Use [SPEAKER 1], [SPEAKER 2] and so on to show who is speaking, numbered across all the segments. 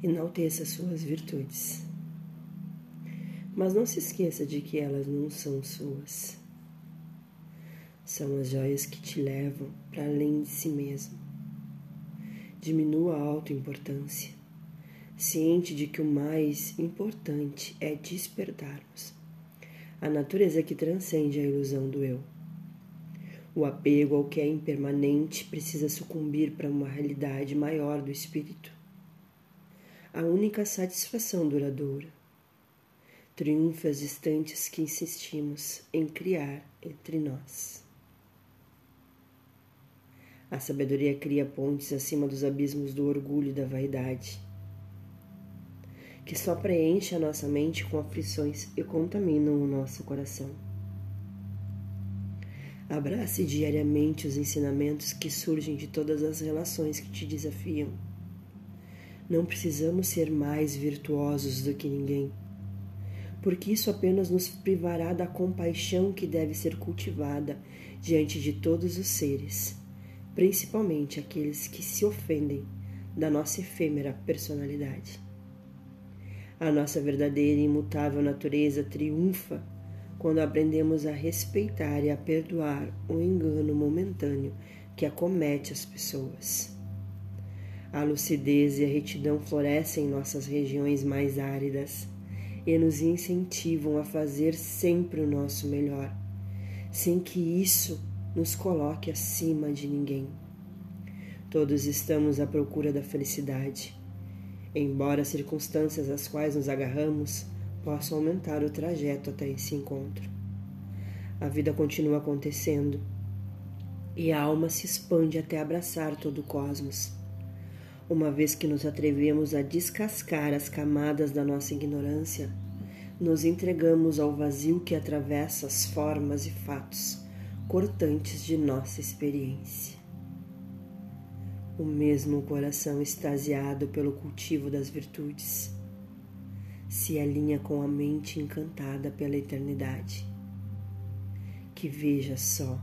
[SPEAKER 1] Enalteça suas virtudes. Mas não se esqueça de que elas não são suas. São as joias que te levam para além de si mesmo. Diminua a autoimportância, ciente de que o mais importante é despertarmos a natureza que transcende a ilusão do eu. O apego ao que é impermanente precisa sucumbir para uma realidade maior do espírito. A única satisfação duradoura. Triunfa as instantes que insistimos em criar entre nós. A sabedoria cria pontes acima dos abismos do orgulho e da vaidade, que só preenche a nossa mente com aflições e contaminam o nosso coração. Abrace diariamente os ensinamentos que surgem de todas as relações que te desafiam. Não precisamos ser mais virtuosos do que ninguém, porque isso apenas nos privará da compaixão que deve ser cultivada diante de todos os seres, principalmente aqueles que se ofendem da nossa efêmera personalidade. A nossa verdadeira e imutável natureza triunfa quando aprendemos a respeitar e a perdoar o engano momentâneo que acomete as pessoas. A lucidez e a retidão florescem em nossas regiões mais áridas e nos incentivam a fazer sempre o nosso melhor, sem que isso nos coloque acima de ninguém. Todos estamos à procura da felicidade. Embora as circunstâncias às quais nos agarramos possam aumentar o trajeto até esse encontro. A vida continua acontecendo e a alma se expande até abraçar todo o cosmos. Uma vez que nos atrevemos a descascar as camadas da nossa ignorância, nos entregamos ao vazio que atravessa as formas e fatos cortantes de nossa experiência. O mesmo coração extasiado pelo cultivo das virtudes se alinha com a mente encantada pela eternidade, que veja só,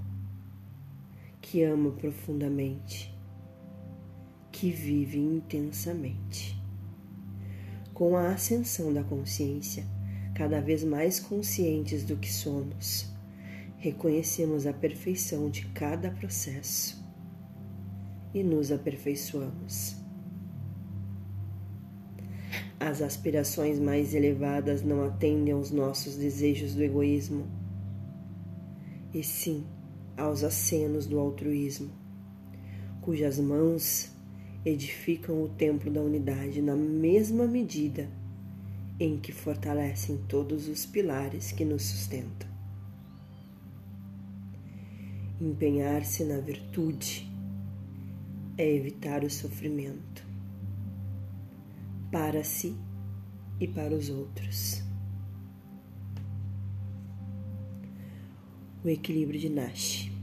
[SPEAKER 1] que ama profundamente, que vive intensamente. Com a ascensão da consciência, cada vez mais conscientes do que somos, reconhecemos a perfeição de cada processo e nos aperfeiçoamos as aspirações mais elevadas não atendem aos nossos desejos do egoísmo, e sim aos acenos do altruísmo, cujas mãos edificam o templo da unidade na mesma medida em que fortalecem todos os pilares que nos sustentam. Empenhar-se na virtude é evitar o sofrimento para si e para os outros. O equilíbrio de Nash.